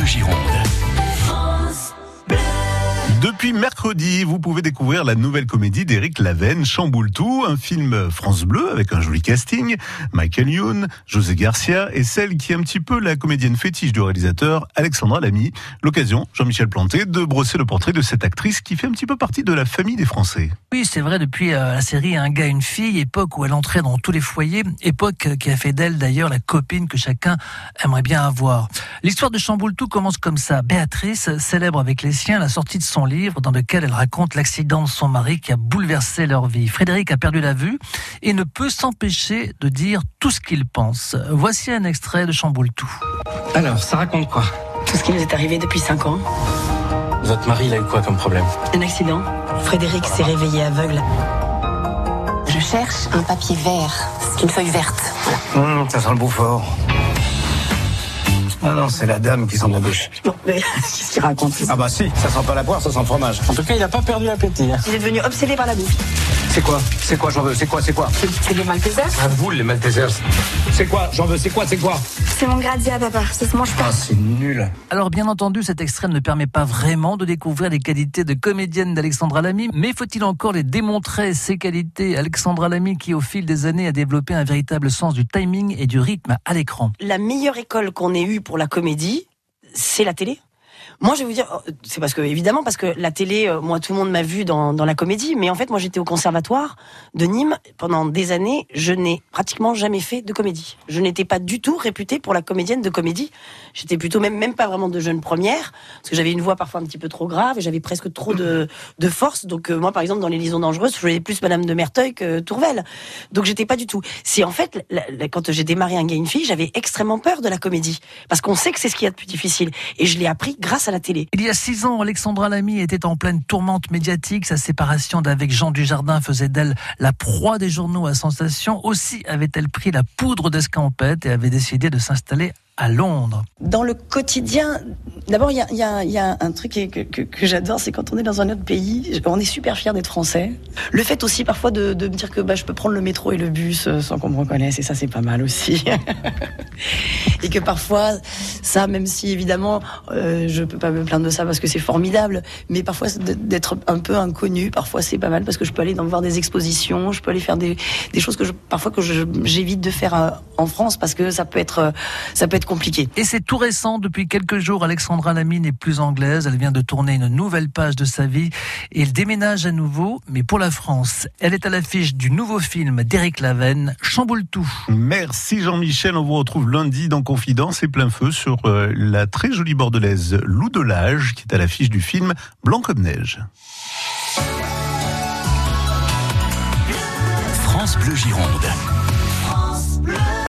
Bleu Gironde. Depuis mercredi, vous pouvez découvrir la nouvelle comédie d'Éric Lavenne, Chamboule tout, un film France Bleu avec un joli casting, Michael Youn, José Garcia et celle qui est un petit peu la comédienne fétiche du réalisateur, Alexandra Lamy. L'occasion, Jean-Michel Planté, de brosser le portrait de cette actrice qui fait un petit peu partie de la famille des Français. Oui, c'est vrai, depuis euh, la série Un gars, une fille, époque où elle entrait dans tous les foyers, époque qui a fait d'elle d'ailleurs la copine que chacun aimerait bien avoir. L'histoire de Chamboule tout commence comme ça. Béatrice célèbre avec les siens la sortie de son livre dans lequel elle raconte l'accident de son mari qui a bouleversé leur vie. Frédéric a perdu la vue et ne peut s'empêcher de dire tout ce qu'il pense. Voici un extrait de Chamboule tout. Alors, ça raconte quoi? Tout ce qui nous est arrivé depuis 5 ans. Votre mari, il a eu quoi comme problème? Un accident. Frédéric s'est réveillé aveugle. Je cherche un papier vert. C'est une feuille verte. Voilà. Hum, Ça sent le Beaufort. Ah non, c'est la dame qui sent la bouche. Mais qu'est-ce qu'il raconte Ah bah si, ça sent pas la poire, ça sent le fromage. En tout cas, il a pas perdu l'appétit. hein. Il est devenu obsédé par la bouffe. C'est quoi? C'est quoi j'en veux? C'est quoi C'est quoi? C'est des Maltesers? À vous les Maltesers. C'est quoi? J'en veux C'est quoi C'est quoi? C'est mon grazia, papa. Ça se mange pas. Ah, c'est nul. Alors bien entendu, cet extrait ne permet pas vraiment de découvrir les qualités de comédienne d'Alexandra Lamy, mais faut-il encore les démontrer, ces qualités? Alexandra Lamy qui au fil des années a développé un véritable sens du timing et du rythme à l'écran. La meilleure école qu'on ait eue pour la comédie, c'est la télé. Moi, je vais vous dire, oh, c'est parce que, évidemment, parce que la télé, euh, moi, tout le monde m'a vu dans, dans la comédie, mais en fait, moi, j'étais au conservatoire de Nîmes pendant des années. Je n'ai pratiquement jamais fait de comédie. Je n'étais pas du tout réputée pour la comédienne de comédie. J'étais plutôt même, même pas vraiment de jeune première, parce que j'avais une voix parfois un petit peu trop grave et j'avais presque trop de, de force. Donc, euh, moi, par exemple, dans Les Liaisons Dangereuses, je faisais plus Madame de Merteuil que Tourvel. Donc, j'étais pas du tout. C'est en fait, la- la- quand j'ai démarré un gars, une fille, j'avais extrêmement peur de la comédie. Parce qu'on sait que c'est ce qu'il y a de plus difficile. Et je l'ai appris grâce à la télé. Il y a six ans, Alexandra Lamy était en pleine tourmente médiatique. Sa séparation d'avec Jean Dujardin faisait d'elle la proie des journaux à sensation. Aussi avait-elle pris la poudre d'escampette et avait décidé de s'installer à Londres. Dans le quotidien, d'abord, il y a, un truc que, j'adore, c'est quand on est dans un autre pays, on est super fier d'être français. Le fait aussi parfois de, me dire que bah, je peux prendre le métro et le bus euh, sans qu'on me reconnaisse, et ça c'est pas mal aussi. et que parfois, ça, même si évidemment, euh, je peux pas me plaindre de ça parce que c'est formidable, mais parfois d'être un peu inconnu, parfois c'est pas mal parce que je peux aller dans, voir des expositions, je peux aller faire des, choses que parfois que j'évite de faire euh, en France parce que ça peut être, euh, ça peut être compliqué. Et c'est tout récent, depuis quelques jours, Alexandra Lamy n'est plus anglaise. Elle vient de tourner une nouvelle page de sa vie et elle déménage à nouveau, mais pour la France. Elle est à l'affiche du nouveau film d'Éric Lavenne, Chamboule tout. Merci Jean-Michel, on vous retrouve lundi dans Confidence et plein feu sur euh, la très jolie bordelaise Lou Delage qui est à l'affiche du film Blanc comme neige. France Bleu Gironde.